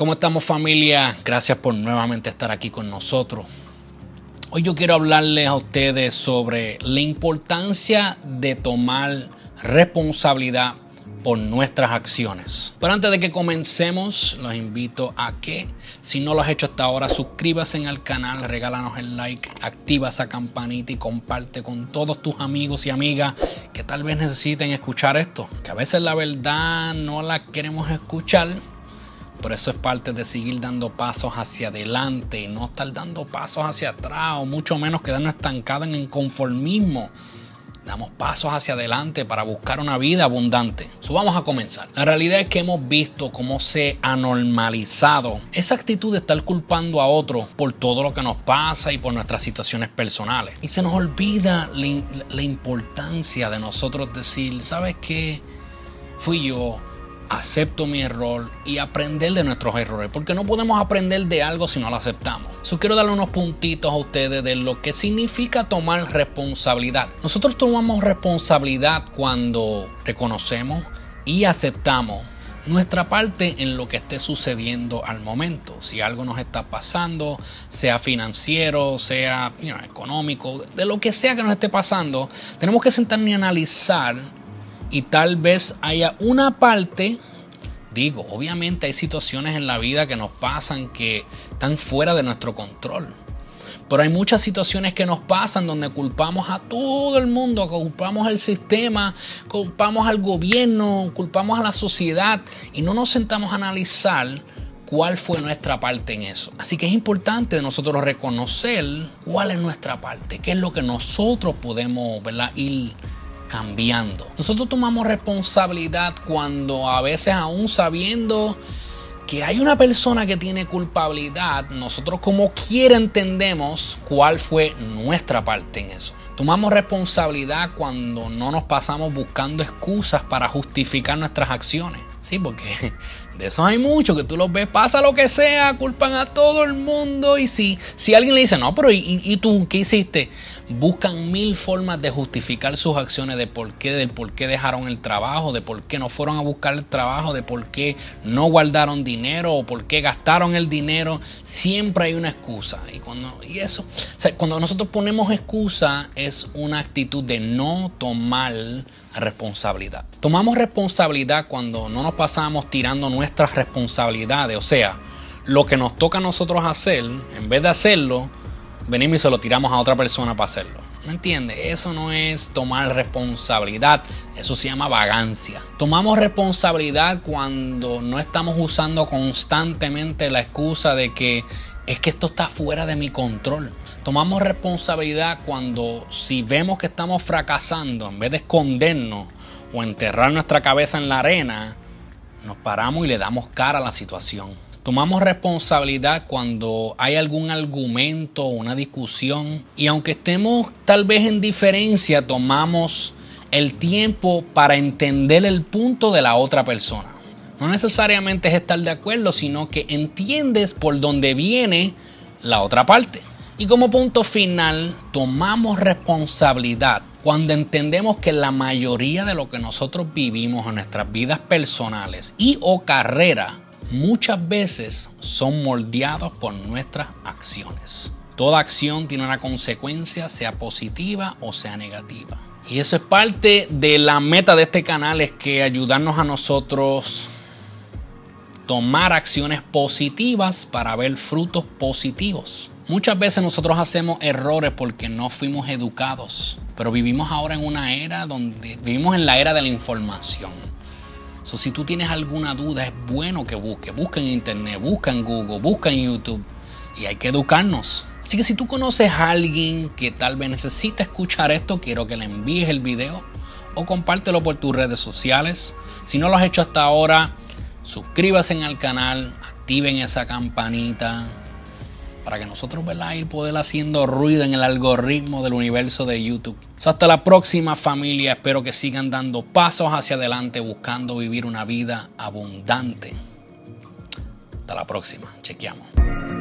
¿Cómo estamos familia? Gracias por nuevamente estar aquí con nosotros. Hoy yo quiero hablarles a ustedes sobre la importancia de tomar responsabilidad por nuestras acciones. Pero antes de que comencemos, los invito a que, si no lo has hecho hasta ahora, suscríbase al canal, regálanos el like, activa esa campanita y comparte con todos tus amigos y amigas que tal vez necesiten escuchar esto. Que a veces la verdad no la queremos escuchar por eso es parte de seguir dando pasos hacia adelante y no estar dando pasos hacia atrás o mucho menos quedarnos estancados en el conformismo. Damos pasos hacia adelante para buscar una vida abundante. Vamos a comenzar. La realidad es que hemos visto cómo se ha normalizado esa actitud de estar culpando a otros por todo lo que nos pasa y por nuestras situaciones personales. Y se nos olvida la, la importancia de nosotros decir, ¿sabes qué? Fui yo, acepto mi error y aprender de nuestros errores, porque no podemos aprender de algo si no lo aceptamos. Yo quiero darle unos puntitos a ustedes de lo que significa tomar responsabilidad. Nosotros tomamos responsabilidad cuando reconocemos y aceptamos nuestra parte en lo que esté sucediendo al momento. Si algo nos está pasando, sea financiero, sea económico, de lo que sea que nos esté pasando, tenemos que sentarnos y analizar y tal vez haya una parte, digo, obviamente hay situaciones en la vida que nos pasan que están fuera de nuestro control. Pero hay muchas situaciones que nos pasan donde culpamos a todo el mundo, culpamos al sistema, culpamos al gobierno, culpamos a la sociedad y no nos sentamos a analizar cuál fue nuestra parte en eso. Así que es importante nosotros reconocer cuál es nuestra parte, qué es lo que nosotros podemos ir cambiando. Nosotros tomamos responsabilidad cuando a veces aún sabiendo que hay una persona que tiene culpabilidad, nosotros como quiera entendemos cuál fue nuestra parte en eso. Tomamos responsabilidad cuando no nos pasamos buscando excusas para justificar nuestras acciones. Sí, porque de esos hay muchos que tú los ves, pasa lo que sea, culpan a todo el mundo. Y si, si alguien le dice, no, pero ¿y, tú qué hiciste? buscan mil formas de justificar sus acciones de por qué, del por qué dejaron el trabajo, de por qué no fueron a buscar el trabajo, de por qué no guardaron dinero o por qué gastaron el dinero. Siempre hay una excusa. Y cuando, y eso, cuando nosotros ponemos excusa es una actitud de no tomar responsabilidad. Tomamos responsabilidad cuando no nos pasamos tirando nuestras responsabilidades. O sea, lo que nos toca a nosotros hacer, en vez de hacerlo, venimos y se lo tiramos a otra persona para hacerlo. ¿Me entiendes? Eso no es tomar responsabilidad, eso se llama vagancia. Tomamos responsabilidad cuando no estamos usando constantemente la excusa de que es que esto está fuera de mi control. Tomamos responsabilidad cuando si vemos que estamos fracasando, en vez de escondernos o enterrar nuestra cabeza en la arena, nos paramos y le damos cara a la situación. Tomamos responsabilidad cuando hay algún argumento o una discusión y aunque estemos tal vez en diferencia, tomamos el tiempo para entender el punto de la otra persona. No necesariamente es estar de acuerdo, sino que entiendes por dónde viene la otra parte. Y como punto final, tomamos responsabilidad cuando entendemos que la mayoría de lo que nosotros vivimos en nuestras vidas personales y o carrera muchas veces son moldeados por nuestras acciones. Toda acción tiene una consecuencia, sea positiva o sea negativa. Y eso es parte de la meta de este canal, es que ayudarnos a nosotros tomar acciones positivas para ver frutos positivos. Muchas veces nosotros hacemos errores porque no fuimos educados, pero vivimos ahora en una era donde vivimos en la era de la información si tú tienes alguna duda, es bueno que busques. Busca en internet, busca en Google, busca en YouTube. Y hay que educarnos. Así que si tú conoces a alguien que tal vez necesita escuchar esto, quiero que le envíes el video o compártelo por tus redes sociales. Si no lo has hecho hasta ahora, suscríbase al canal, activen esa campanita para que nosotros ¿verdad? ir poder haciendo ruido en el algoritmo del universo de YouTube. hasta la próxima familia, espero que sigan dando pasos hacia adelante buscando vivir una vida abundante. Hasta la próxima, chequeamos.